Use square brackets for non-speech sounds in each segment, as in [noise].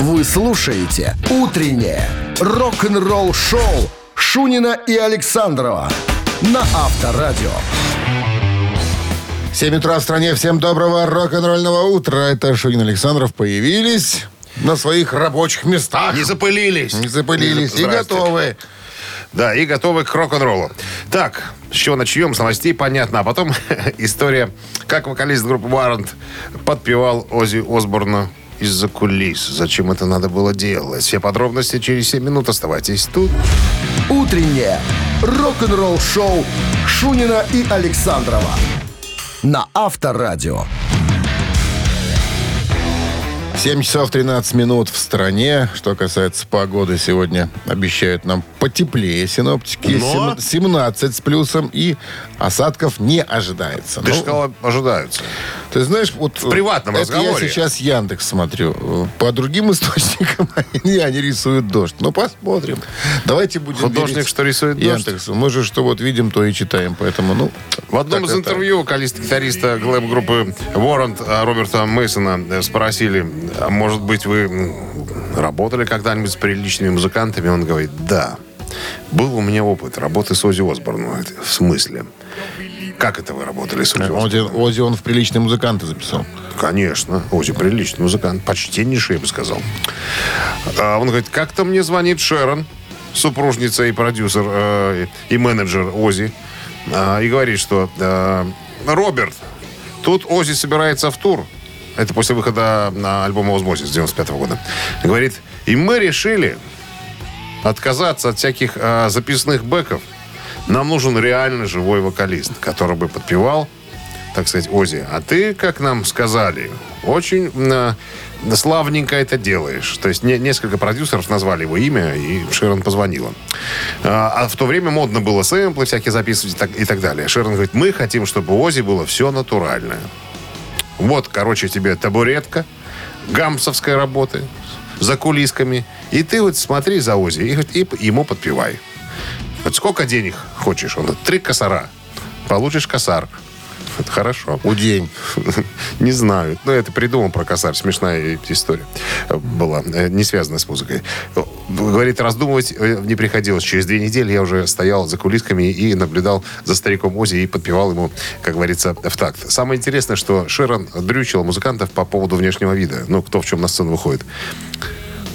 Вы слушаете «Утреннее рок-н-ролл-шоу» Шунина и Александрова на Авторадио. 7 утра в стране. Всем доброго рок-н-ролльного утра. Это Шунин Александров появились на своих рабочих местах. Не запылились. Не запылились и Здрасте. готовы. Да, и готовы к рок-н-роллу. Так, с чего начнем? С новостей, понятно. А потом [laughs] история, как вокалист группы Warrant подпевал Ози Осборна из-за кулис. Зачем это надо было делать? Все подробности через 7 минут. Оставайтесь тут. «Утреннее рок-н-ролл-шоу» Шунина и Александрова на Авторадио. 7 часов 13 минут в стране. Что касается погоды, сегодня обещают нам потеплее синоптики. Но- Сем- 17 с плюсом и осадков не ожидается. Ты Ну, сказал, ожидаются. Ты знаешь, вот... В приватном это разговоре. я сейчас Яндекс смотрю. По другим [laughs] источникам они, они рисуют дождь. Ну, посмотрим. Давайте будем Художник, что рисует дождь? Мы же что вот видим, то и читаем. Поэтому, ну... В одном из это. интервью вокалиста-гитариста глэм-группы Warrant Роберта Мейсона спросили, а может быть, вы работали когда-нибудь с приличными музыкантами? Он говорит, да. Был у меня опыт работы с Ози Осборном. В смысле? Как это вы работали с Ози Осборном? Ози он в приличные музыканты записал. Конечно, Ози приличный музыкант, почтеннейший, я бы сказал. А он говорит, как-то мне звонит Шерон, супружница и продюсер, э, и менеджер Ози, а, и говорит, что э, Роберт, тут Ози собирается в тур. Это после выхода на альбома «Озмозис» 95 года. Говорит, и мы решили отказаться от всяких э, записных бэков. Нам нужен реально живой вокалист, который бы подпевал так сказать, Ози, а ты, как нам сказали, очень э, славненько это делаешь. То есть не- несколько продюсеров назвали его имя, и Шерон позвонила. А, а в то время модно было сэмплы всякие записывать и так, и так далее. Шерон говорит, мы хотим, чтобы у Ози было все натуральное. Вот, короче, тебе табуретка, гамсовской работы, за кулисками. И ты вот смотри за Ози и, и ему подпевай. Вот сколько денег хочешь? Он говорит, три косара. Получишь косар. Это хорошо. Удень. [laughs] Не знаю. Ну, это придумал про косарь. Смешная история была. э, Не связанная с музыкой. Говорит, раздумывать э, не приходилось. Через две недели я уже стоял за кулисками и наблюдал за стариком Ози и подпевал ему, как говорится, в такт. Самое интересное, что Шерон дрючила музыкантов по поводу внешнего вида. Ну, кто в чем на сцену выходит.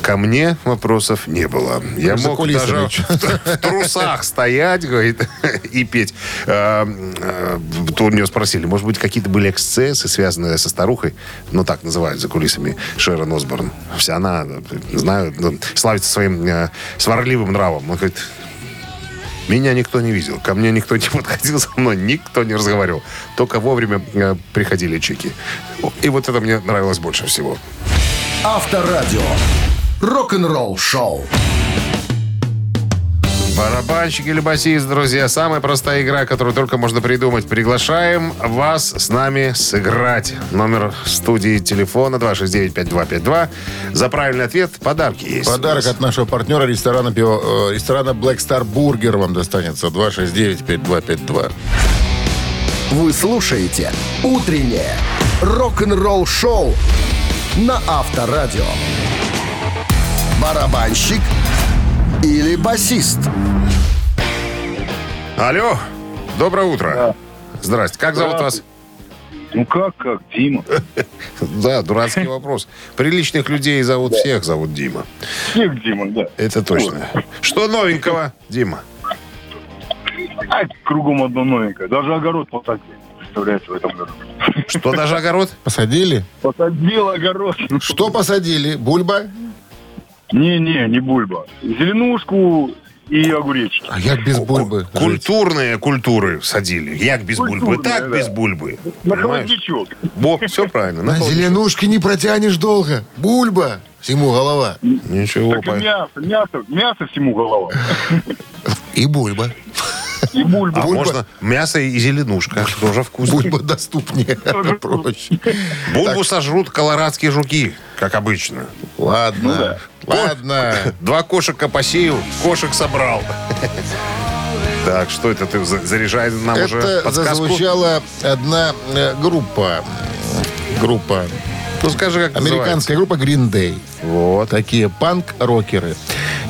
Ко мне вопросов не было. Я За мог даже в, в трусах стоять, говорит, [laughs] и петь. А, а, То у нее спросили, может быть, какие-то были эксцессы, связанные со старухой, ну, так называют за кулисами Шерон Осборн. Вся она, знаю, ну, славится своим э, сварливым нравом. Он говорит, меня никто не видел, ко мне никто не подходил, со мной никто не разговаривал. Только вовремя э, приходили чеки. И вот это мне нравилось больше всего. Авторадио. Рок-н-ролл-шоу. Барабанщик или басист, друзья, самая простая игра, которую только можно придумать. Приглашаем вас с нами сыграть. Номер студии телефона 269-5252. За правильный ответ подарки есть. Подарок от нашего партнера ресторана, пиво- э, ресторана Black Star Burger вам достанется. 269-5252. Вы слушаете «Утреннее рок-н-ролл-шоу» на Авторадио. Барабанщик или басист? Алло, доброе утро. Здрасте, как зовут вас? Ну как, как, Дима? [laughs] Да, дурацкий вопрос. Приличных людей зовут всех, зовут Дима. Всех Дима, да. Это точно. Что новенького, Дима? А, кругом одно новенькое. Даже огород посадил, представляете, в этом году. Что, даже огород? Посадили? Посадил огород. Что посадили? Бульба? Не-не, не бульба. Зеленушку и огуречки. А як без бульбы? Культурные культуры садили. Як без бульбы, Культурные, так да. без бульбы. На Понимаешь? холодничок. Во, все правильно. на зеленушке не протянешь долго. Бульба. Всему голова. Ничего. Так и мясо, мясо, мясо всему голова. И бульба. И бульба. А можно мясо и зеленушка. Тоже вкусно. Бульба доступнее. Проще. Бульбу сожрут колорадские жуки, как обычно. Ладно. Ладно. [laughs] Два кошика посеял, кошек собрал. [laughs] Так, что это ты за- заряжает нам уже Это подсказку? зазвучала одна э, группа. Группа Ну, скажи, как Американская группа Green Day. Вот. Такие панк-рокеры.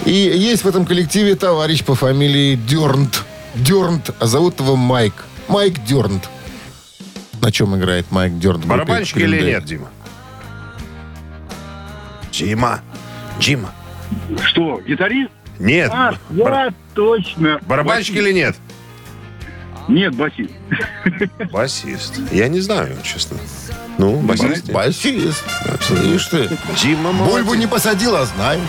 И есть в этом коллективе товарищ по фамилии Дернт. Дернт, а зовут его Майк. Майк Дернт. На чем играет Майк Дернт? Барабанщик или нет, Дима? Дима. Дима. Что, гитарист? Нет. А, Бар- точно. Барабанщик Басист. или нет? Нет, басист. Басист. Я не знаю, честно. Ну, басист. Басист. Слышь ты. Дима Бульбу молодец. не посадил, а знает.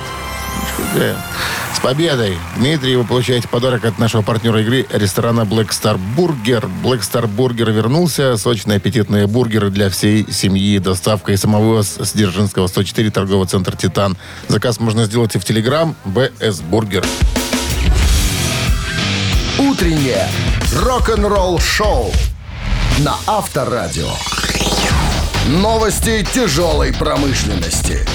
С победой! Дмитрий, вы получаете подарок от нашего партнера игры ресторана Black Star Burger. Black Star Burger вернулся. Сочные аппетитные бургеры для всей семьи. Доставка и самовывоз с Дзержинского 104, торговый центр «Титан». Заказ можно сделать и в Телеграм БС Бургер. Утреннее рок-н-ролл-шоу на Авторадио. Новости тяжелой промышленности.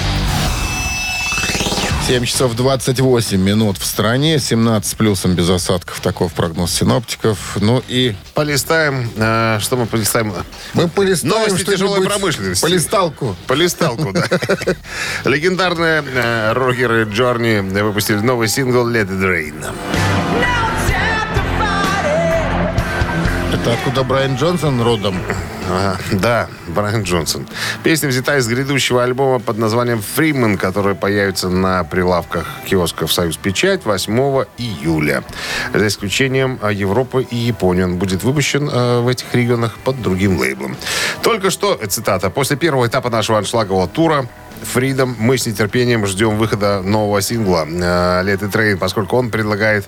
7 часов 28 минут в стране, 17 с плюсом без осадков. Таков прогноз синоптиков. Ну и Полистаем. э, что мы полистаем? мы полистаем Новости тяжелой промышленности. Полисталку. Полисталку, да. [laughs] Легендарные э, рокеры Джорни выпустили новый сингл «Let It Rain». Это откуда Брайан Джонсон родом? Ага, да, Брайан Джонсон. Песня взята из грядущего альбома под названием «Фриман», который появится на прилавках киосков «Союз Печать» 8 июля. За исключением э, Европы и Японии. Он будет выпущен э, в этих регионах под другим лейблом. Только что, цитата, «После первого этапа нашего аншлагового тура Freedom. Мы с нетерпением ждем выхода нового сингла э, Let It Rain, поскольку он предлагает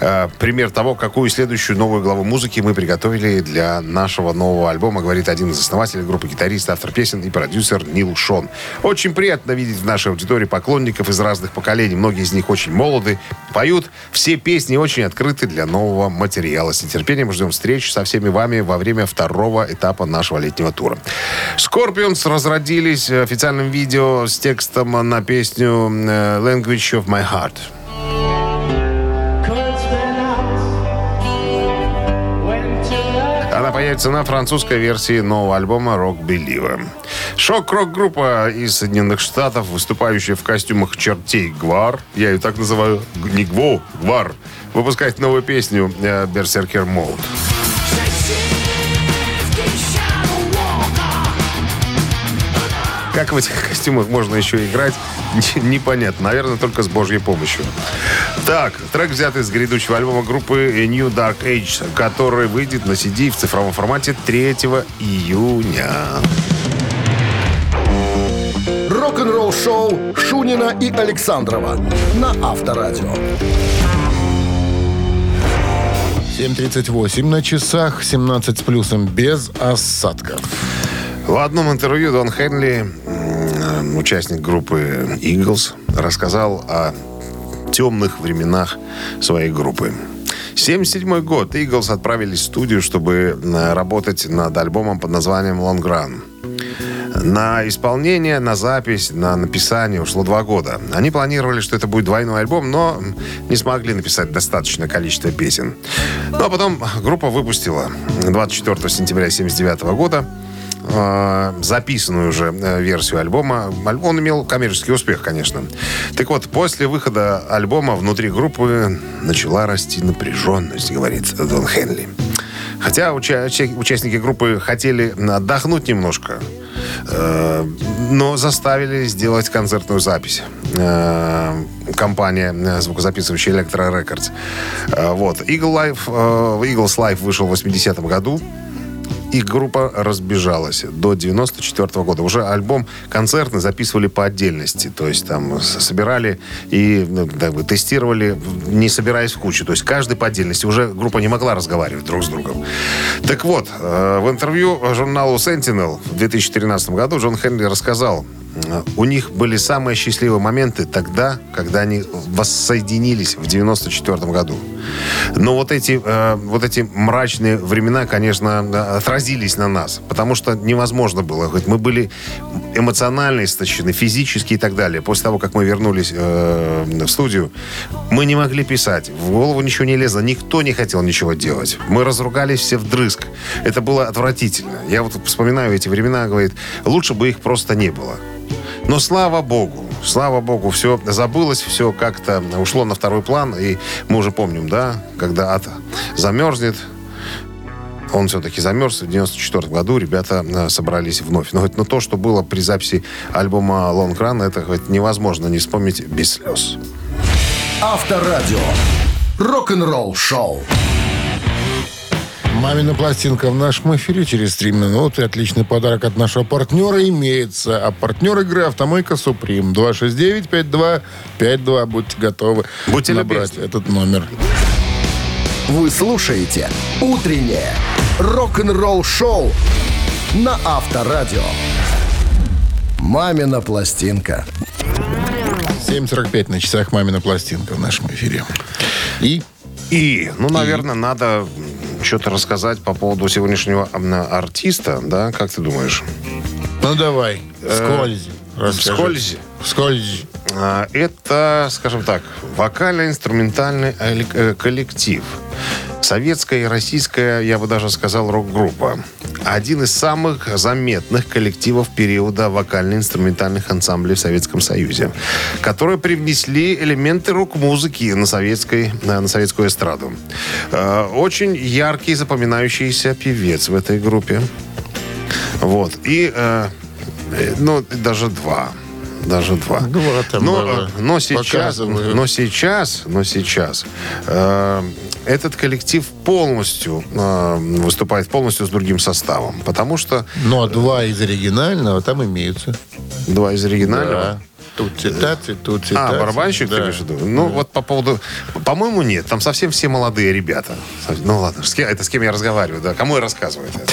э, пример того, какую следующую новую главу музыки мы приготовили для нашего нового альбома, говорит один из основателей группы гитарист, автор песен и продюсер Нил Шон. Очень приятно видеть в нашей аудитории поклонников из разных поколений. Многие из них очень молоды, поют. Все песни очень открыты для нового материала. С нетерпением ждем встреч со всеми вами во время второго этапа нашего летнего тура. Scorpions разродились официальным видео с текстом на песню э, Language of My Heart. Она появится на французской версии нового альбома Rock Believer. Шок-рок-группа из Соединенных Штатов, выступающая в костюмах чертей Гвар, я ее так называю, не Гво, Гвар, выпускает новую песню э, Berserker Mode. Как в этих костюмах можно еще играть, [laughs] не- непонятно. Наверное, только с божьей помощью. Так, трек взят из грядущего альбома группы New Dark Age, который выйдет на CD в цифровом формате 3 июня. Рок-н-ролл-шоу Шунина и Александрова на Авторадио. 7.38 на часах, 17 с плюсом, без осадков. В одном интервью Дон Хенли, м, участник группы Eagles, рассказал о темных временах своей группы. 77 год. Eagles отправились в студию, чтобы м, работать над альбомом под названием Long Run. На исполнение, на запись, на написание ушло два года. Они планировали, что это будет двойной альбом, но не смогли написать достаточное количество песен. Ну, а потом группа выпустила 24 сентября 1979 года э, записанную уже э, версию альбома. Аль- Он имел коммерческий успех, конечно. Так вот, после выхода альбома внутри группы начала расти напряженность, говорит Дон Хенли. Хотя уча- уча- участники группы хотели отдохнуть немножко, э, но заставили сделать концертную запись. Э, компания э, звукозаписывающая Electro Records. Э, вот. Eagle Life, э, Eagles Life вышел в 80-м году. И группа разбежалась до 94 года. Уже альбом концертный записывали по отдельности. То есть там собирали и ну, как бы, тестировали, не собираясь в кучу. То есть каждый по отдельности. Уже группа не могла разговаривать друг с другом. Так вот, э, в интервью журналу Sentinel в 2013 году Джон Хенли рассказал, у них были самые счастливые моменты тогда, когда они воссоединились в 94 году. Но вот эти, э, вот эти мрачные времена, конечно, э, отразились на нас. Потому что невозможно было. Мы были эмоционально истощены, физически и так далее. После того, как мы вернулись э, в студию, мы не могли писать. В голову ничего не лезло. Никто не хотел ничего делать. Мы разругались все вдрызг. Это было отвратительно. Я вот вспоминаю эти времена, говорит, лучше бы их просто не было. Но слава богу, слава богу, все забылось, все как-то ушло на второй план. И мы уже помним, да, когда ад замерзнет, он все-таки замерз. В 94 году ребята э, собрались вновь. Но, но то, что было при записи альбома Long Run, это хоть невозможно не вспомнить без слез. Авторадио. Рок-н-ролл шоу. Мамина пластинка в нашем эфире через 3 минуты. Отличный подарок от нашего партнера имеется. А партнер игры «Автомойка Суприм». 269-5252. Будьте готовы Будьте набрать любезны. этот номер. Вы слушаете «Утреннее рок-н-ролл-шоу» на Авторадио. «Мамина пластинка». 7.45 на часах «Мамина пластинка» в нашем эфире. И И, ну, наверное, надо что-то рассказать по поводу сегодняшнего артиста, да? Как ты думаешь? Ну давай, скользь. расскажи. Вскользь. Вскользь. А, Это, скажем так, вокально-инструментальный э, коллектив. Советская и российская, я бы даже сказал, рок-группа. Один из самых заметных коллективов периода вокально-инструментальных ансамблей в Советском Союзе, которые привнесли элементы рок-музыки на, советской, на советскую эстраду. Э, Очень яркий, запоминающийся певец в этой группе. Вот. И, э, э, ну, даже два. Даже два. Два там но, было. но сейчас, но сейчас, но сейчас э, этот коллектив полностью э, выступает полностью с другим составом, потому что Но два из оригинального там имеются. два из оригинального. Да. Тут цитаты, тут цитаты. А, барабанщик, да. ты имеешь в виду? Ну, вот по поводу... По-моему, нет. Там совсем все молодые ребята. Ну, ладно. это с кем я разговариваю, да? Кому я рассказываю это?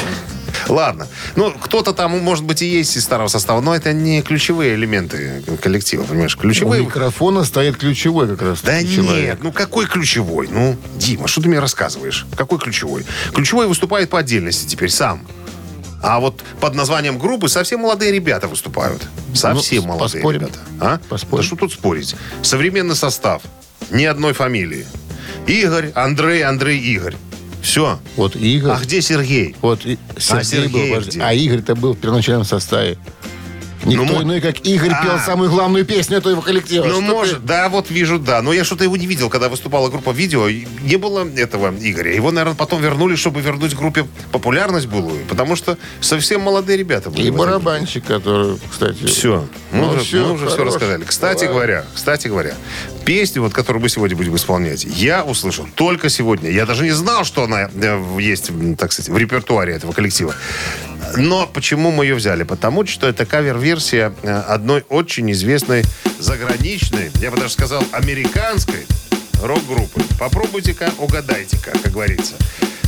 Ладно. Ну, кто-то там, может быть, и есть из старого состава, но это не ключевые элементы коллектива, понимаешь? У Ключевые... микрофона стоит ключевой как раз. Да человек. нет, ну какой ключевой? Ну, Дима, что ты мне рассказываешь? Какой ключевой? Ключевой выступает по отдельности теперь сам. А вот под названием группы совсем молодые ребята выступают. Совсем Ну, молодые поспорим. ребята. А? Поспорим. Да что тут спорить? Современный состав. Ни одной фамилии. Игорь, Андрей, Андрей, Игорь. Все. Вот Игорь. А где Сергей? Вот и Сергей, Сергей был, подожди. где? а Игорь-то был в первоначальном составе. Никто Ну, иной, как Игорь, А. пел самую главную песню этого коллектива. Ну, Что может, ты- да, вот вижу, да. Но я что-то его не видел, когда выступала группа видео. Не было этого Игоря. Его, наверное, потом вернули, чтобы вернуть группе популярность былую. Потому что совсем молодые ребята были. И барабанщик, который, кстати... Все. Мы, Ну, уже, всё, мы уже все рассказали. Кстати Давай. говоря, кстати говоря, песню, вот, которую мы сегодня будем исполнять, я услышал только сегодня. Я даже не знал, что она э, есть, так сказать, в репертуаре этого коллектива. Но почему мы ее взяли? Потому что это кавер-версия э, одной очень известной заграничной, я бы даже сказал, американской рок-группы. Попробуйте-ка, угадайте-ка, как говорится.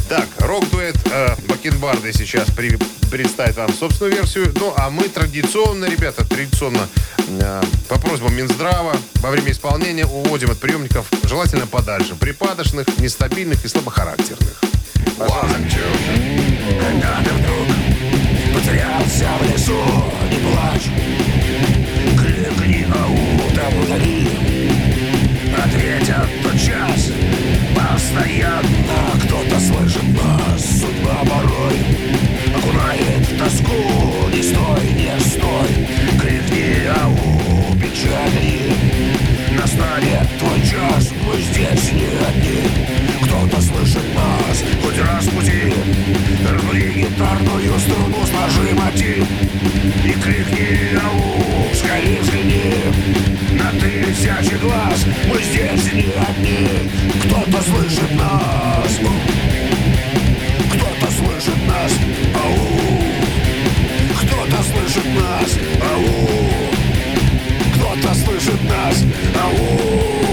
Так, рок-дуэт э, Бакенбарды сейчас при- представит вам собственную версию. Ну, а мы традиционно, ребята, традиционно э, по просьбам Минздрава во время исполнения уводим от приемников желательно подальше. Припадочных, нестабильных и слабохарактерных. Потерялся в лесу, не плачь. Крикни ау, там вдали Ответят тот час Постоянно кто-то слышит нас. Судьба порой окунает в тоску. Не стой, не стой. Крикни ау, печали. Настанет твой час Мы здесь не одни. Кто-то слышит нас Хоть раз пути гитарную струну, сложи мотив. И крикни ау, скорее взгляни! На тысячи глаз Мы здесь не одни. Кто-то слышит нас. Кто-то слышит нас. Ау! Кто-то слышит нас. Ау! Кто-то слышит нас. Ау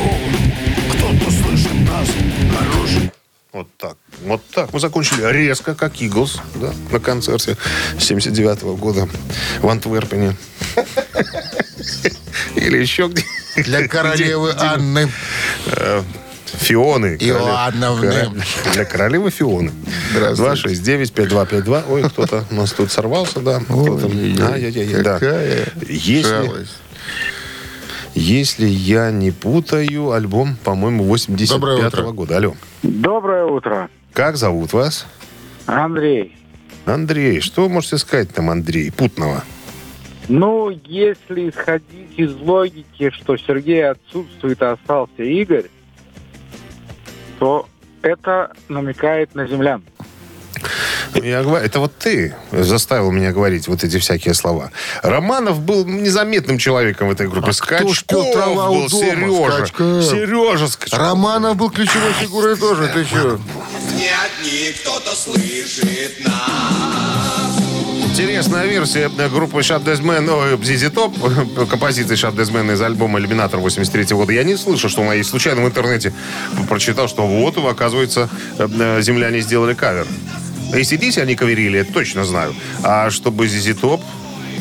Вот так. Вот так. Мы закончили резко, как Иглс, да, на концерте 79 года в Антверпене. Или еще где Для королевы Анны. Э, Фионы. Иоанновны. Для королевы Фионы. Здравствуйте. 269-5252. Ой, кто-то у нас тут сорвался, да. Ой-ой-ой, Ай-яй-яй, да. Какая Если. Если я не путаю, альбом, по-моему, 85 Доброе утро. года. Алло. Доброе утро. Как зовут вас? Андрей. Андрей. Что вы можете сказать там, Андрей, Путного? Ну, если исходить из логики, что Сергей отсутствует, а остался Игорь, то это намекает на землян. Я говорю, это вот ты заставил меня говорить вот эти всякие слова. Романов был незаметным человеком в этой группе. А кто Скачков у был, дома? Сережа. Скачков. Сережа Скачков. Романов был ключевой фигурой тоже. Ты что? Не одни кто-то слышит нас. Интересная версия группы Shut Dead Man, ой, ZZ Top, композиции Shut из альбома «Иллюминатор» 83 года. Я не слышал, что она есть. Случайно в интернете прочитал, что вот, оказывается, э, земляне сделали кавер. ACDC они каверили, это точно знаю. А чтобы ZZ Top...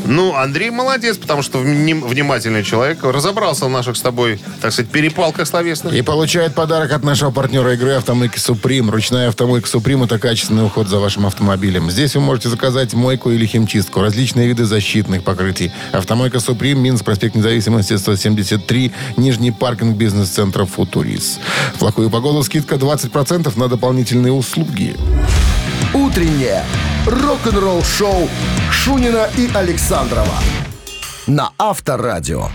Ну, Андрей молодец, потому что вним- внимательный человек. Разобрался в наших с тобой, так сказать, перепалках словесных. И получает подарок от нашего партнера игры «Автомойки Суприм». Ручная «Автомойка Суприм» — это качественный уход за вашим автомобилем. Здесь вы можете заказать мойку или химчистку, различные виды защитных покрытий. «Автомойка Суприм», Минск, проспект Независимости, 173, Нижний паркинг бизнес-центра «Футурис». В плохую погоду скидка 20% на дополнительные услуги. Утреннее рок-н-ролл-шоу Шунина и Александрова на Авторадио.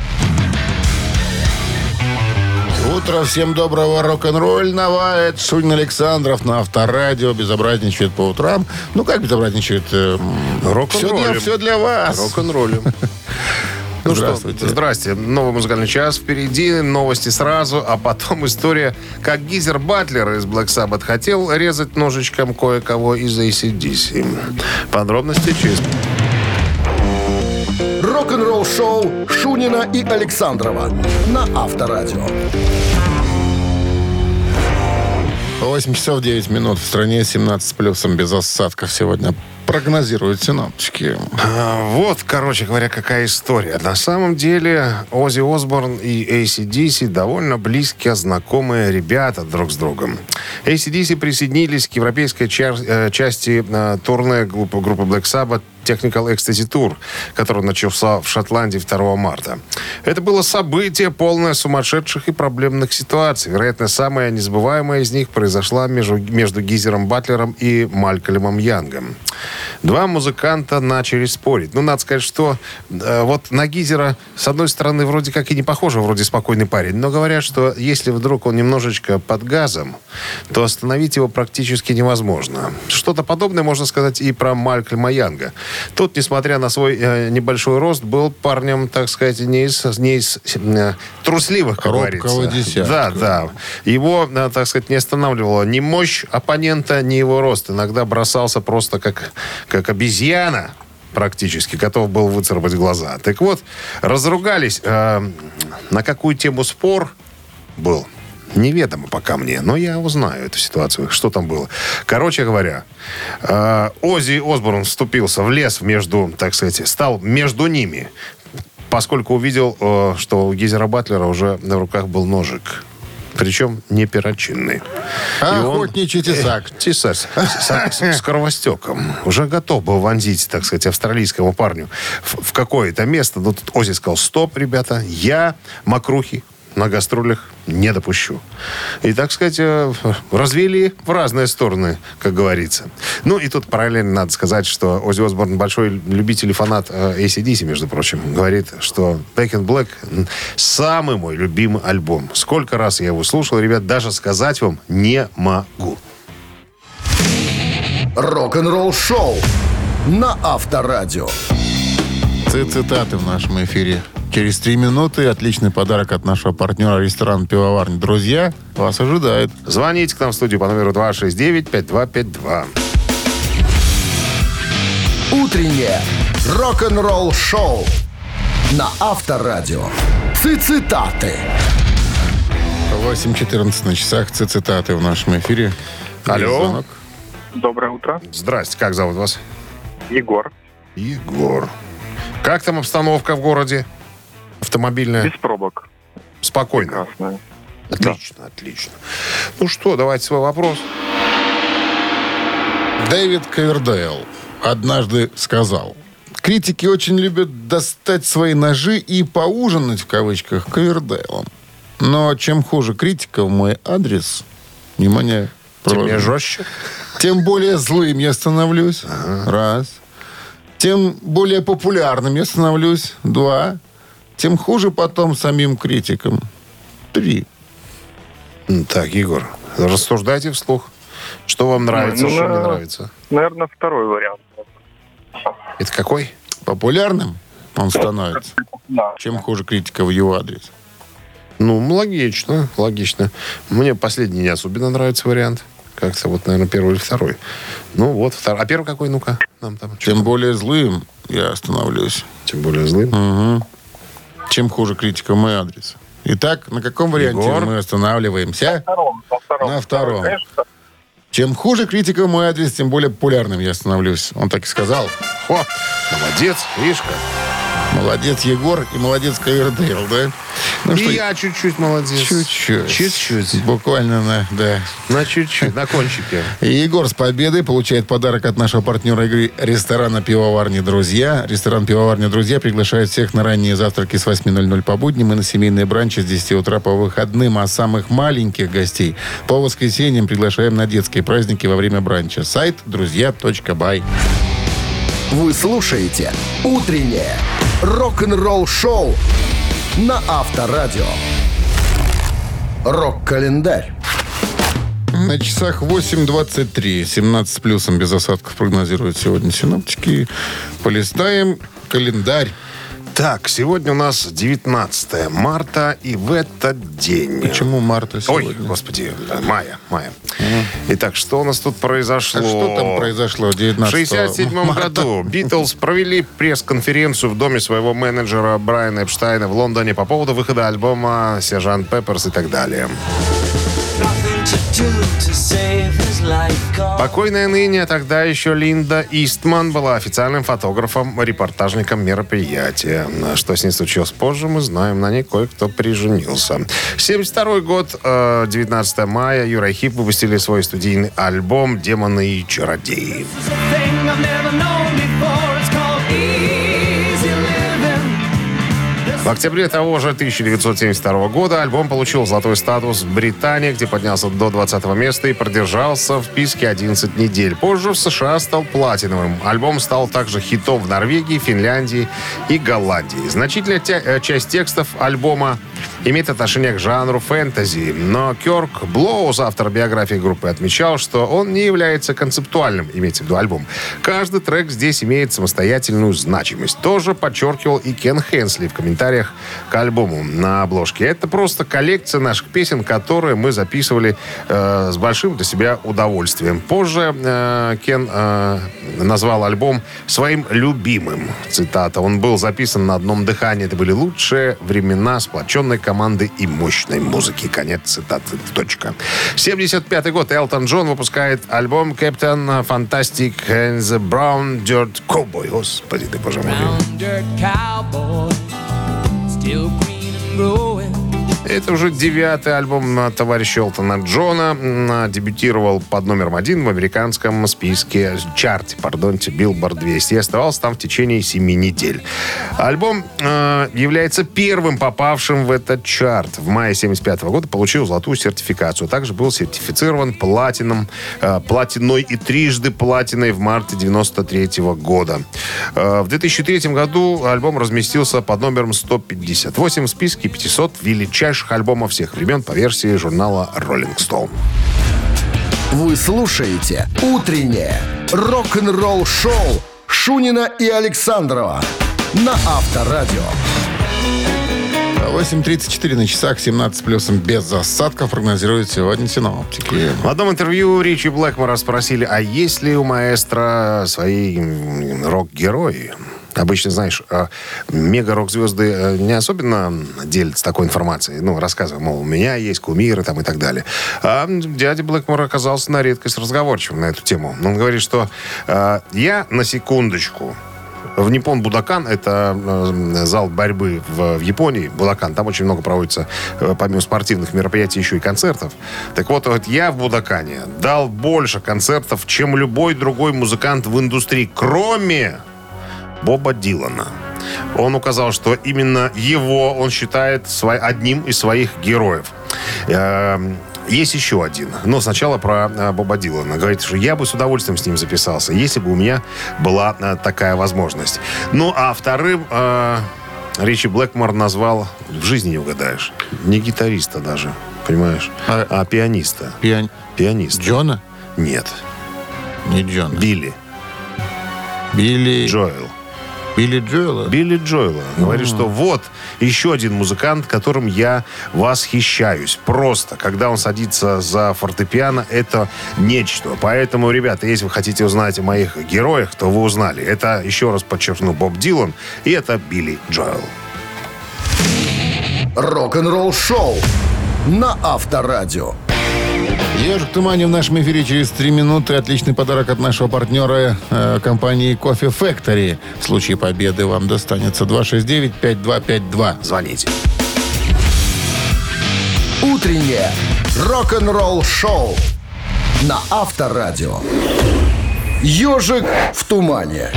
Утро, всем доброго рок-н-ролльного. Это Шунин Александров на Авторадио. Безобразничает по утрам. Ну, как безобразничает? Эм, Все для, все для вас. Рок-н-роллем. [laughs] Ну Здравствуйте. что, здрасте. Новый музыкальный час впереди, новости сразу, а потом [laughs] история, как Гизер Батлер из Black Sabbath хотел резать ножичком кое-кого из ACDC. Подробности через... Рок-н-ролл-шоу Шунина и Александрова на Авторадио. 8 часов 9 минут. В стране 17 с плюсом без осадков сегодня прогнозируют синоптики. А, Вот, короче говоря, какая история. На самом деле Оззи Осборн и ACDC довольно близкие, знакомые ребята друг с другом. ACDC присоединились к европейской чар- э, части э, турне группы, группы Black Sabbath Technical Ecstasy Tour, который начался в Шотландии 2 марта. Это было событие, полное сумасшедших и проблемных ситуаций. Вероятно, самая незабываемая из них произошла между, между Гизером Батлером и Малькольмом Янгом. Два музыканта начали спорить. Ну, надо сказать, что э, вот на Гизера, с одной стороны, вроде как и не похоже, вроде спокойный парень, но говорят, что если вдруг он немножечко под газом, то остановить его практически невозможно. Что-то подобное можно сказать и про Малькольма Янга. Тот, несмотря на свой э, небольшой рост, был парнем, так сказать, не из, не из э, трусливых, как Робкого говорится. десятка. Да, да. Его, э, так сказать, не останавливала ни мощь оппонента, ни его рост. Иногда бросался просто как, как обезьяна практически, готов был выцарапать глаза. Так вот, разругались. э, на какую тему спор был? Неведомо пока мне, но я узнаю эту ситуацию, что там было. Короче говоря, э, Оззи Осборн вступился в лес между, так сказать, стал между ними, поскольку увидел, э, что у Гизера Батлера уже на руках был ножик. Причем не перочинный. А И он- Охотничий тесак. Тесак с, с- с кровостеком. Уже готов был вонзить, так сказать, австралийскому парню в, в какое-то место. Но тут Ози сказал, стоп, ребята, я макрухи на гастролях не допущу. И, так сказать, э, развели в разные стороны, как говорится. Ну, и тут параллельно надо сказать, что Ози Осборн большой любитель и фанат э, ACDC, между прочим. Говорит, что Back in Black самый мой любимый альбом. Сколько раз я его слушал, ребят, даже сказать вам не могу. Рок-н-ролл-шоу на Авторадио. Цитаты в нашем эфире. Через три минуты отличный подарок от нашего партнера ресторан «Пивоварня». Друзья, вас ожидает. Звоните к нам в студию по номеру 269-5252. Утреннее рок-н-ролл-шоу на Авторадио. Цитаты. 8.14 на часах. Цитаты в нашем эфире. Алло. Доброе утро. Здрасте, как зовут вас? Егор. Егор. Как там обстановка в городе? Автомобильная? Без пробок. Спокойно. Прекрасно. Отлично, отлично. Ну что, давайте свой вопрос. Дэвид Ковердейл однажды сказал, критики очень любят достать свои ножи и поужинать, в кавычках, Ковердейлом. Но чем хуже критика в мой адрес, внимание, Тем мне жестче. тем более злым я становлюсь. Раз. Тем более популярным я становлюсь. Два. Тем хуже потом самим критикам. Три. Так, Егор, рассуждайте вслух. Что вам нравится, Ну, что не на- нравится? Наверное, второй вариант. Это какой? Популярным он становится. Да. Чем хуже критика в его адрес. Ну, логично, логично. Мне последний не особенно нравится вариант. Как-то вот, наверное, первый или второй. Ну, вот второй. А первый какой, ну-ка? Нам там. Тем более злым я становлюсь. Тем более злым. Мгм. Чем хуже критика в мой адрес. Итак, на каком варианте Егор? мы останавливаемся? Втором, во втором. На втором. Конечно, Чем хуже критика в мой адрес, тем более популярным я становлюсь. Он так и сказал. О, молодец, как. Молодец Егор и молодец Ковердейл, да? Ну И я чуть-чуть молодец. Чуть-чуть. Чуть-чуть. Буквально на, да. На чуть-чуть, на кончике. И Егор с победой получает подарок от нашего партнера игры ресторана «Пивоварни Друзья». Ресторан «Пивоварни Друзья» приглашает всех на ранние завтраки с 8.00 по будням и на семейные бранчи с 10 утра по выходным. А самых маленьких гостей по воскресеньям приглашаем на детские праздники во время бранча. Сайт друзья.бай. Вы слушаете «Утреннее рок-н-ролл-шоу» на Авторадио. Рок-календарь. На часах 8.23. 17 с плюсом без осадков прогнозируют сегодня синоптики. Полистаем календарь. Так, сегодня у нас 19 марта, и в этот день... Почему марта Ой, сегодня? господи, да, мая, мая. Итак, что у нас тут произошло? А что там произошло В 19 1967 марта? году Битлз провели пресс-конференцию в доме своего менеджера Брайана Эпштайна в Лондоне по поводу выхода альбома «Сержант Пепперс» и так далее. Покойная ныне, а тогда еще Линда Истман была официальным фотографом, репортажником мероприятия. Что с ней случилось позже, мы знаем. На ней кое-кто приженился. 72 год, э, 19 мая, Юра Хип выпустили свой студийный альбом «Демоны и чародеи». В октябре того же 1972 года альбом получил золотой статус в Британии, где поднялся до 20 места и продержался в списке 11 недель. Позже в США стал платиновым. Альбом стал также хитом в Норвегии, Финляндии и Голландии. Значительная тя- э, часть текстов альбома имеет отношение к жанру фэнтези, но Кёрк Блоуз, автор биографии группы, отмечал, что он не является концептуальным, имеется в виду альбом. Каждый трек здесь имеет самостоятельную значимость. Тоже подчеркивал и Кен Хенсли в комментариях к альбому на обложке. Это просто коллекция наших песен, которые мы записывали э, с большим для себя удовольствием. Позже э, Кен э, назвал альбом своим любимым. Цитата. Он был записан на одном дыхании. Это были лучшие времена сплоченной команды и мощной музыки. Конец цитаты. Точка. 75 год. Элтон Джон выпускает альбом Captain Fantastic and the Brown Dirt Cowboy. Господи ты, боже мой. still green and growing. Это уже девятый альбом товарища Элтона Джона. М, Дебютировал под номером один в американском списке чарте, пардонте, Billboard 200. И оставался там в течение семи недель. Альбом э, является первым попавшим в этот чарт. В мае 75 года получил золотую сертификацию. Также был сертифицирован платином, э, платиной и трижды платиной в марте 93 года. Э, в 2003 году альбом разместился под номером 158 в списке 500 величайших альбомов всех времен по версии журнала Rolling Stone. Вы слушаете «Утреннее рок-н-ролл-шоу» Шунина и Александрова на Авторадио. 8.34 на часах, 17 плюсом без осадков прогнозируют сегодня синоптики. В одном интервью Ричи Блэкмора спросили, а есть ли у маэстро свои рок-герои? Обычно, знаешь, э, мега-рок-звезды э, не особенно делятся такой информацией. Ну, рассказывая, мол, у меня есть кумиры там и так далее. А дядя Блэкмор оказался на редкость разговорчивым на эту тему. Он говорит, что э, я на секундочку в Непон Будакан, это э, зал борьбы в, в Японии, Будакан, там очень много проводится, э, помимо спортивных мероприятий, еще и концертов. Так вот, вот я в Будакане дал больше концертов, чем любой другой музыкант в индустрии, кроме Боба Дилана. Он указал, что именно его он считает свой- одним из своих героев. Эм, Есть еще один. Но сначала про э, Боба Дилана. Говорит, что я бы с удовольствием с ним записался, если бы у меня была э, такая возможность. Ну, а вторым э, Ричи Блэкмор назвал, в жизни не угадаешь, не гитариста даже, понимаешь, А- а, пианиста. Пиань... Пианиста. Джона? Нет, Не Джона. Билли. Билли... Джоэл. Билли Джоэла? Билли Джоэла. Говорит, что вот еще один музыкант, которым я восхищаюсь. Просто, когда он садится за фортепиано, это нечто. Поэтому, ребята, если вы хотите узнать о моих героях, то вы узнали. Это, еще раз подчеркну, Боб Дилан, и это Билли Джоэл. Рок-н-ролл шоу на Авторадио. Ежик в тумане в нашем эфире через три минуты. Отличный подарок от нашего партнера э, компании Кофе Factory. В случае победы вам достанется 269-5252. Звоните. Утреннее рок-н-ролл шоу на Авторадио. Ежик в тумане.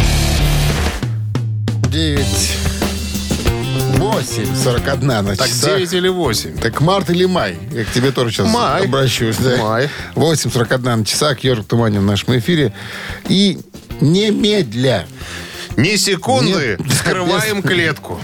9, 8, 41 на Так, часах. 9 или 8? Так март или май? Я к тебе тоже сейчас Май. обращусь. Да? Май. 8.41 на часах. Ежик в тумане в нашем эфире. И немедля. Ни секунды Нет. вскрываем клетку.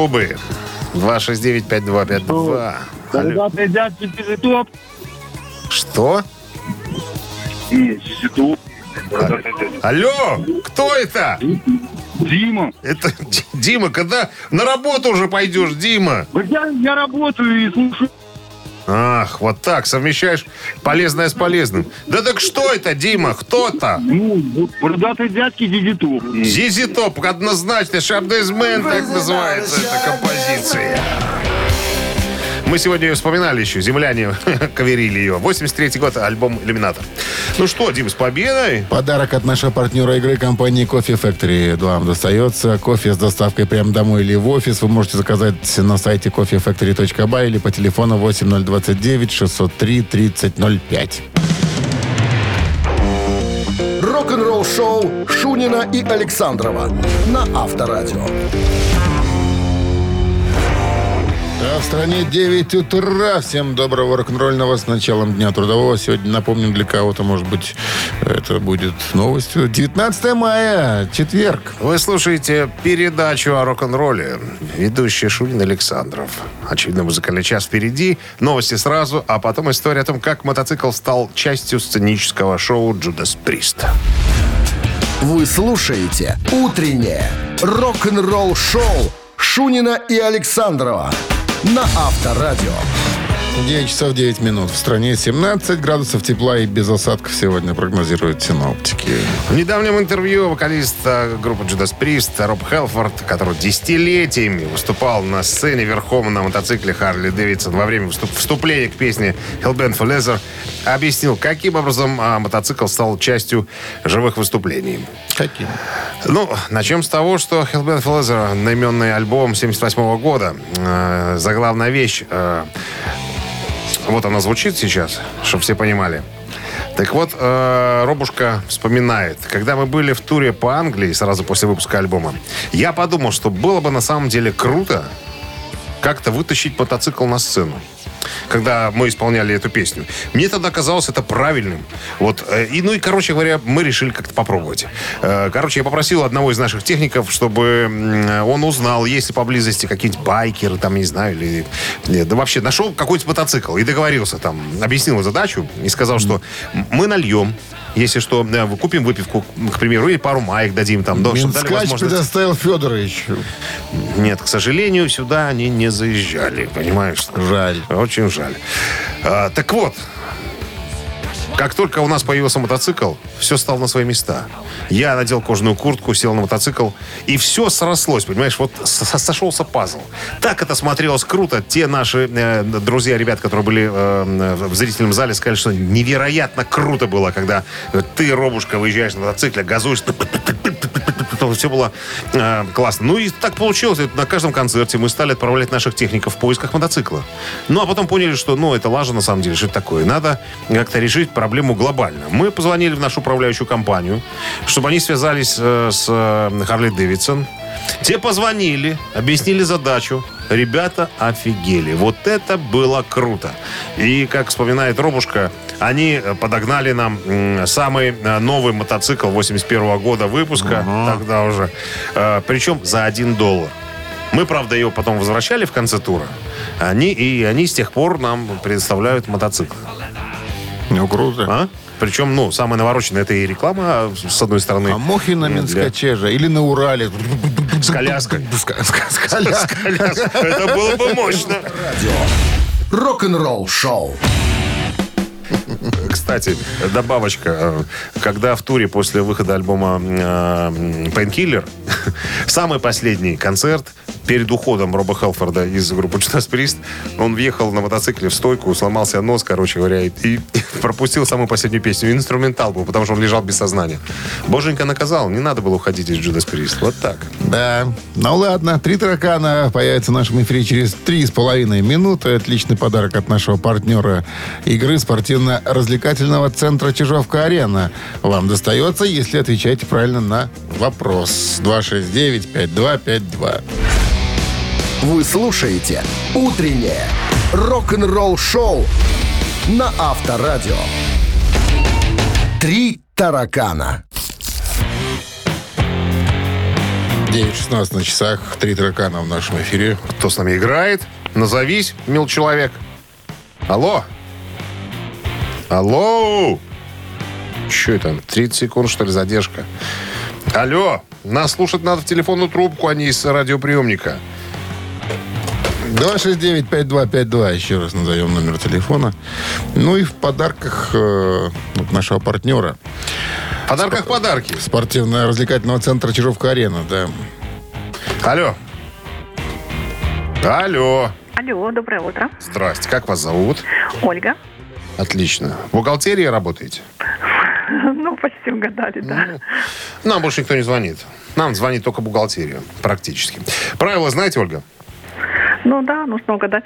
Трубы. 269-5252. Алло. Солдаты дядьки Дизитоп. Что? Алло, кто это? Дима. Это Дима, когда на работу уже пойдешь, Дима? Я, я работаю и слушаю. Ах, вот так, совмещаешь полезное с полезным. Да так что это, Дима, кто-то? Ну, бородатые дядьки Дизитоп. Зизи Топ, однозначно, Шабдезмен, так называется эта композиция. Мы сегодня ее вспоминали еще, земляне [laughs] каверили ее. 83-й год, альбом «Иллюминатор». Ну что, Дим, с победой? Подарок от нашего партнера игры компании Кофе Factory вам достается. Кофе с доставкой прямо домой или в офис. Вы можете заказать на сайте coffeefactory.by или по телефону 8029 603 3005. Рок-н-ролл шоу Шунина и Александрова на Авторадио. А в стране 9 утра. Всем доброго рок-н-ролльного с началом Дня Трудового. Сегодня, напомним, для кого-то, может быть, это будет новостью. 19 мая, четверг. Вы слушаете передачу о рок-н-ролле. Ведущий Шунин Александров. Очевидно, музыкальный час впереди. Новости сразу, а потом история о том, как мотоцикл стал частью сценического шоу «Джудас Прист». Вы слушаете «Утреннее рок-н-ролл шоу» Шунина и Александрова на Авторадио. 9 часов 9 минут. В стране 17 градусов тепла и без осадков сегодня прогнозируют синоптики. В недавнем интервью вокалист э, группы Judas Priest Роб Хелфорд, который десятилетиями выступал на сцене верхом на мотоцикле Харли Дэвидсон во время вступ- вступления к песне Hellbent for Leather, объяснил, каким образом а, мотоцикл стал частью живых выступлений. Каким? Ну, начнем с того, что Hellbent for Leather, наименный альбом 78 года, э, заглавная вещь, э, вот она звучит сейчас, чтобы все понимали. Так вот, э, Робушка вспоминает, когда мы были в туре по Англии сразу после выпуска альбома, я подумал, что было бы на самом деле круто как-то вытащить мотоцикл на сцену когда мы исполняли эту песню. Мне тогда казалось это правильным. Вот. э, И, ну и, короче говоря, мы решили как-то попробовать. Э, Короче, я попросил одного из наших техников, чтобы он узнал, есть ли поблизости какие-нибудь байкеры, там, не знаю, или... нет, Да вообще, нашел какой-то мотоцикл и договорился там, объяснил задачу и сказал, что мы нальем если что, э, купим выпивку, к примеру, или пару маек дадим там. да, Минскач предоставил Федорович. Нет, к сожалению, сюда они не заезжали, понимаешь? Жаль. Очень жаль. А, так вот, как только у нас появился мотоцикл, все стало на свои места. Я надел кожаную куртку, сел на мотоцикл, и все срослось, понимаешь, вот сошелся пазл. Так это смотрелось круто. Те наши э, друзья, ребят, которые были э, в зрительном зале, сказали, что невероятно круто было, когда ты, Робушка, выезжаешь на мотоцикле, газуешь, все было э, классно. Ну и так получилось. На каждом концерте мы стали отправлять наших техников в поисках мотоцикла. Ну а потом поняли, что ну это лажа на самом деле, что это такое. Надо как-то решить проблему глобально. Мы позвонили в нашу управляющую компанию, чтобы они связались э, с Харли Дэвидсон. Те позвонили, объяснили задачу. Ребята офигели. Вот это было круто. И, как вспоминает Робушка, они э, подогнали нам самый э, новый мотоцикл 81 года выпуска. Тогда уже. Э, Причем за 1 доллар. Мы, правда, ее потом возвращали в конце тура. Они, и они с тех пор нам предоставляют мотоцикл. Ну, круто. А? Причем, ну, самое навороченное, это и реклама, с одной стороны. А мохи на Для- Минскаче же. Или на Урале. С коляской. [laughs] С коляской. Это было бы мощно. Рок-н-ролл шоу. Кстати, добавочка. Когда в туре после выхода альбома э, Painkiller, [laughs] самый последний концерт перед уходом Роба Хелфорда из группы Judas Priest, он въехал на мотоцикле в стойку, сломался нос, короче говоря, и, и [laughs] пропустил самую последнюю песню. Инструментал был, потому что он лежал без сознания. Боженька наказал, не надо было уходить из Judas Priest. Вот так. Да. Ну ладно, три таракана появятся в нашем эфире через три с половиной минуты. Отличный подарок от нашего партнера игры спортивно-развлекательного центра Чижовка-Арена. Вам достается, если отвечаете правильно на вопрос. 269-5252. Вы слушаете «Утреннее рок-н-ролл-шоу» на Авторадио. «Три таракана». 9.16 на часах. Три таракана в нашем эфире. Кто с нами играет? Назовись, мил человек. Алло? Алло? Что это? 30 секунд, что ли, задержка? Алло? Нас слушать надо в телефонную трубку, а не из радиоприемника. 269-5252. Еще раз назовем номер телефона. Ну и в подарках э, от нашего партнера. В подарках подарки. Спортивно-развлекательного центра Чижовка-Арена, да. Алло. Алло. Алло, доброе утро. Здрасте. Как вас зовут? Ольга. Отлично. В бухгалтерии работаете? [laughs] Ну, почти угадали, да. Нам больше никто не звонит. Нам звонит только бухгалтерия. Практически. Правила знаете, Ольга? Ну да, нужно угадать.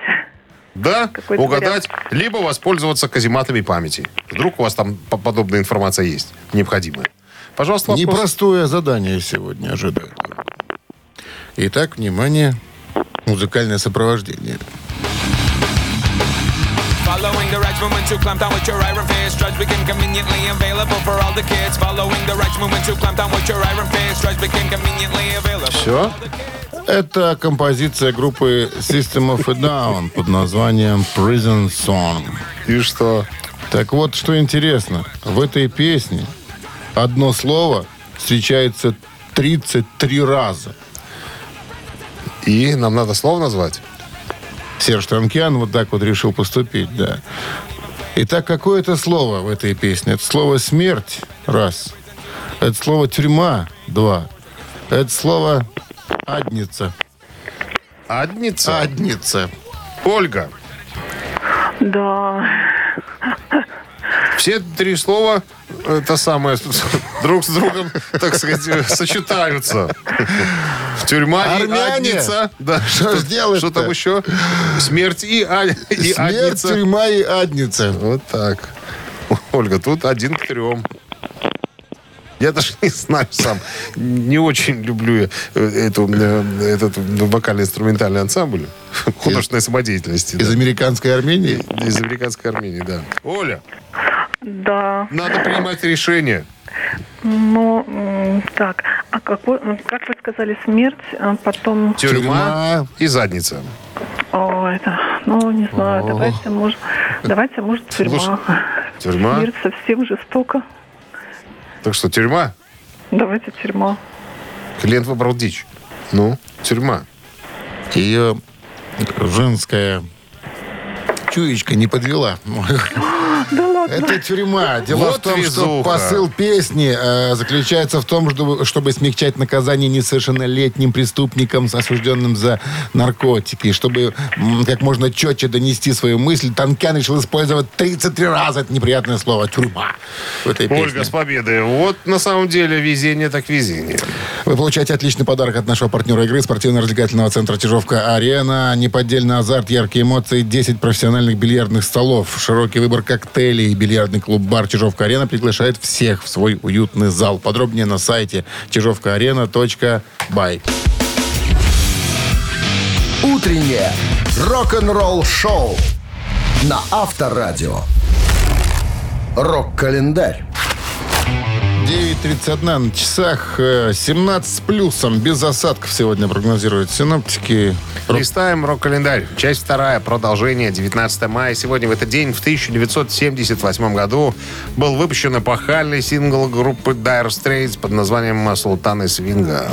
Да, Какой-то угадать, либо воспользоваться казематами памяти. Вдруг у вас там по- подобная информация есть, необходимая. Пожалуйста, вопрос. Непростое задание сегодня ожидает. Итак, внимание, музыкальное сопровождение. Following the right movement to clamp down with your iron fist. Drugs became conveniently available for all the kids. Following the right movement to clamp down with your iron fist. Drugs became conveniently available. Все? Это композиция группы System of a Down под названием Prison Song. И что? Так вот, что интересно, в этой песне одно слово встречается 33 раза. И нам надо слово назвать? Серж Танкиан вот так вот решил поступить, да. Итак, какое это слово в этой песне? Это слово «смерть» – раз. Это слово «тюрьма» – два. Это слово «адница». Адница? Адница. Ольга, Да. все три слова это самое [laughs] друг с другом, так сказать, сочетаются. Тюрьма и Армяне? адница. Да. Что ж? Что там еще? Смерть и, а- и Смерть, адница. тюрьма и адница. Вот так. Ольга, тут один к трем. Я даже не знаю сам. Не очень люблю я, э, эту, э, этот вокально-инструментальный ансамбль художественной самодеятельности. Из да. американской Армении. Из американской Армении, да. Оля, Да. надо принимать решение. Ну, так. А какой, м, как вы сказали, смерть, а потом... Тюрьма, Тюрьма. и задница. О, это... Ну, не знаю. Давайте, может... Давайте, может, тюрьма. Тюрьма. Смерть совсем жестоко. Так что, тюрьма? Давайте тюрьма. Клиент выбрал дичь. Ну, тюрьма. Ее женская чуечка не подвела. [gasps] Да Это тюрьма. Дело Вот в том, что везуха. посыл песни э, заключается в том, чтобы, чтобы смягчать наказание несовершеннолетним преступникам, осужденным за наркотики. И чтобы м, как можно четче донести свою мысль, Танкян решил использовать 33 раза это неприятное слово «тюрьма» в этой песне. Ольга, с победой. Вот на самом деле везение так везение. Вы получаете отличный подарок от нашего партнера игры спортивно-развлекательного центра «Чижовка-Арена». Неподдельный азарт, яркие эмоции, 10 профессиональных бильярдных столов, широкий выбор коктейлей. Бильярдный клуб-бар «Чижовка-Арена» приглашает всех в свой уютный зал. Подробнее на сайте чижовкаарена.бай. Утреннее рок-н-ролл-шоу на Авторадио. Рок-календарь. 9.31 на часах, э, 17 с плюсом, без осадков сегодня прогнозируют синоптики. Листаем рок-календарь. Часть вторая. Продолжение. 19 мая. Сегодня в этот день, в 1978 году, был выпущен эпохальный сингл группы Dire Straits под названием «Султаны свинга».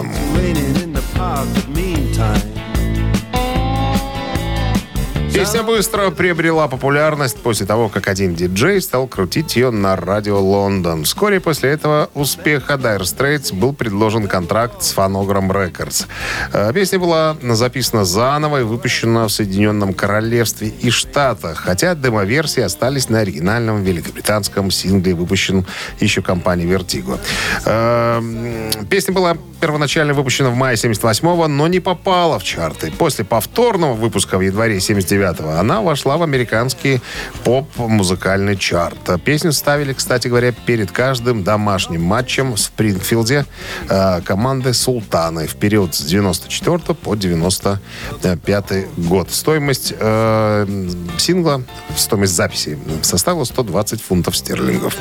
Песня быстро приобрела популярность после того, как один диджей стал крутить ее на радио Лондон. Вскоре после этого успеха Dire Straits был предложен контракт с Phonogram Records. Э, Песня была записана заново и выпущена в Соединенном Королевстве и Штатах, хотя демоверсии остались на оригинальном великобританском сингле, выпущенном еще компанией Vertigo. Э, м, Песня была первоначально выпущена в мае 78-го, но не попала в чарты. После повторного выпуска в январе 79-го она вошла в американский поп-музыкальный чарт. Песню ставили, кстати говоря, перед каждым домашним матчем в Спрингфилде э, команды «Султаны» в период с 94 по 95 год. Стоимость э, сингла, стоимость записи составила 120 фунтов стерлингов.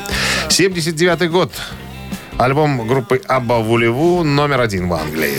79 год. Альбом группы Абба Вулеву номер один в Англии.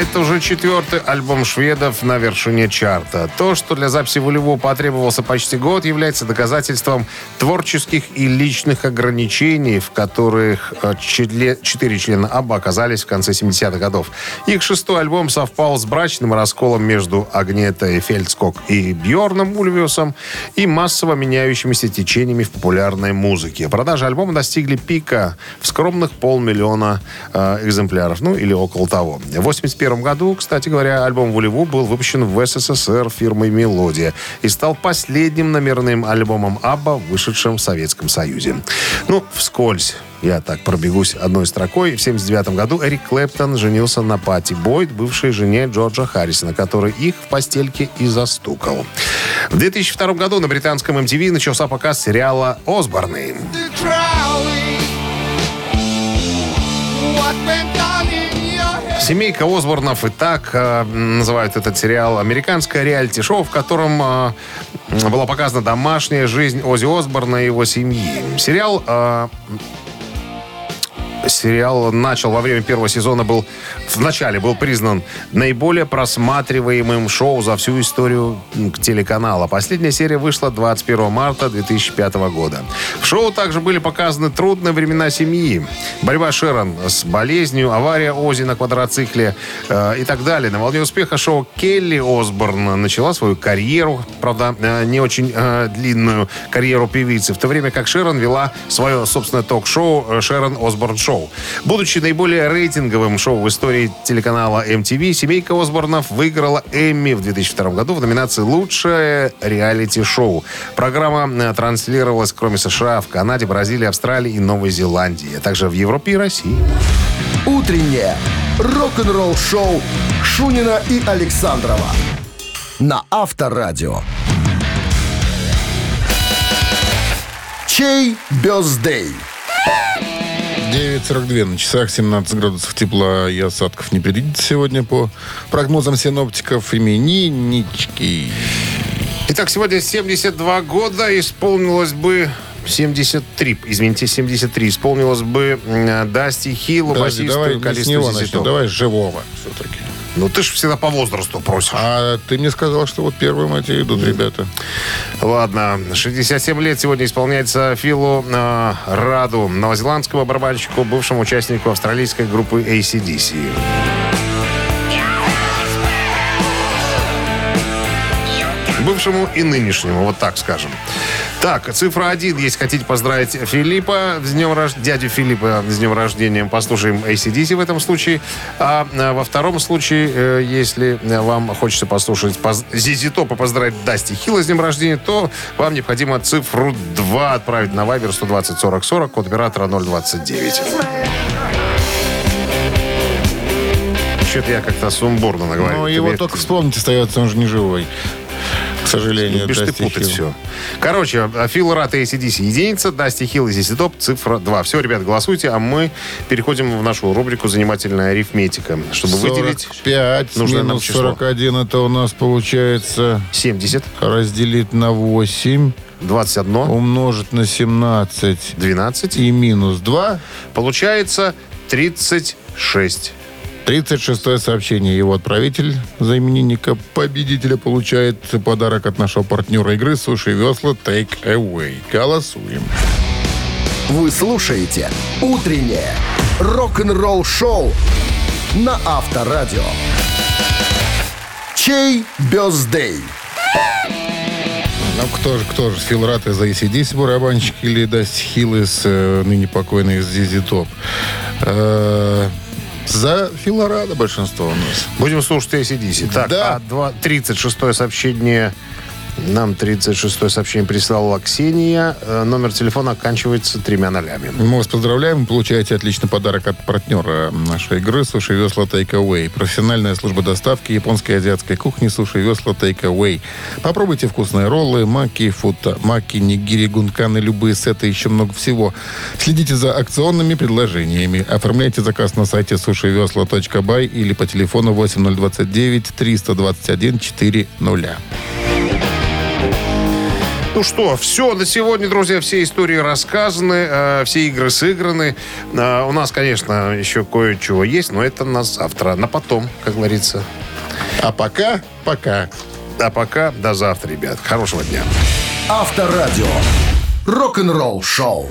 Это уже четвертый альбом шведов на вершине чарта. То, что для записи Вулеву потребовался почти год, является доказательством творческих и личных ограничений, в которых э,чле- четыре члена Абба оказались в конце 70-х годов. Их шестой альбом совпал с брачным расколом между Агнетой Фельдскок и Бьорном Ульвиусом и массово меняющимися течениями в популярной музыке. Продажи альбома достигли пика в скромных полмиллиона э, экземпляров, ну или около того. В 1981 году, кстати говоря, альбом Вулеву был выпущен в СССР фирмой «Мелодия» и стал последним номерным альбомом Абба, вышедшим в Советском Союзе. Ну, вскользь. Я так пробегусь одной строкой. В 79 году Эрик Клэптон женился на Пати Бойд, бывшей жене Джорджа Харрисона, который их в постельке и застукал. В 2002 году на британском MTV начался показ сериала «Осборны». Семейка Осборнов и так э, называют этот сериал. Американское реалити-шоу, в котором э, была показана домашняя жизнь Ози Осборна и его семьи. Сериал э, сериал начал во время первого сезона был в начале был признан наиболее просматриваемым шоу за всю историю телеканала. Последняя серия вышла 21 марта 2005 года. В шоу также были показаны трудные времена семьи, борьба Шерон с болезнью, авария Ози на квадроцикле э, и так далее. На волне успеха шоу Келли Осборн начала свою карьеру, правда, э, не очень э, длинную карьеру певицы, в то время как Шерон вела свое собственное ток-шоу э, Шерон Осборн Шоу. Будучи наиболее рейтинговым шоу в истории телеканала MTV, семейка Осборнов выиграла Эмми в 2002 году в номинации «Лучшее реалити-шоу». Программа э, транслировалась, кроме США, в Канаде, Бразилии, Австралии и Новой Зеландии, а также в Европе и России. Утреннее рок-н-ролл-шоу Шунина и Александрова на Авторадио. Чей бездей? 9.42 на часах, 17 градусов тепла. И осадков не предвидится сегодня по прогнозам синоптиков. Имениннички. Итак, сегодня 72 года. Исполнилось бы 73, извините, 73 исполнилось бы м, Дасти Хиллу, Подожди, басисту давай с него начнем, давай живого. Все-таки. Ну, ты же всегда по возрасту просишь. А ты мне сказал, что вот первым эти идут ребята. Ладно, 67 лет сегодня исполняется Филу э, Раду, новозеландскому барабанщику, бывшему участнику австралийской группы ACDC. Бывшему и нынешнему, вот так скажем. Так, цифра один, если хотите поздравить Филиппа с днем рождения, дядю Филиппа с днем рождения, послушаем ACDC в этом случае. А а во втором случае, э, если вам хочется послушать поз- ZZ и поздравить Дасти Хилла с днем рождения, то вам необходимо цифру 2 отправить на Viber 120 40 40, код оператора 029. Что-то я как-то сумбурно наговорил. Ну, его только вспомнить остается, он же не живой. К сожалению, Любишь ты Дасти путать Хилл. все. Короче, Фил Рат и ACDC единица, Дасти Хилл и Зиси Топ, цифра 2. Все, ребят, голосуйте, а мы переходим в нашу рубрику «Занимательная арифметика». Чтобы выделить 45 нужное нам минус число. 41, это у нас получается 70, разделить на 8, 21, умножить на 17 12, и минус 2. получается 36. 36 сообщение. Его отправитель за именинника победителя получает подарок от нашего партнера игры «Суши Весла Take Away». Голосуем. Вы слушаете «Утреннее рок-н-ролл-шоу» на Авторадио. Чей бездей? Ну, кто же, кто же? Фил Рат из AC/DC барабанщик или Дасти Хилл из э, ныне покойный из ZZ Top? Э, за Фила Рада большинство у нас. Будем слушать AC/DC. Так, Да. а два- 36 сообщение... Нам 36 сообщение прислала Ксения. Э, Номер телефона оканчивается тремя нолями. Мы вас поздравляем. Получаете отличный подарок от партнера нашей игры «Суши Весла Away». Профессиональная служба доставки японской и азиатской кухни «Суши Весла Away». Попробуйте вкусные роллы, маки, фута, маки, нигири, гунканы, любые сеты, еще много всего. Следите за акционными предложениями. Оформляйте заказ на сайте сушивесла.бай или по телефону 8029 321 400. Ну что, все на сегодня, друзья, все истории рассказаны, э, все игры сыграны. Э, у нас, конечно, еще кое-чего есть, но это на завтра, на потом, как говорится. А пока, пока. А пока до завтра, ребят. Хорошего дня. Авторадио. Рок-н-ролл-шоу.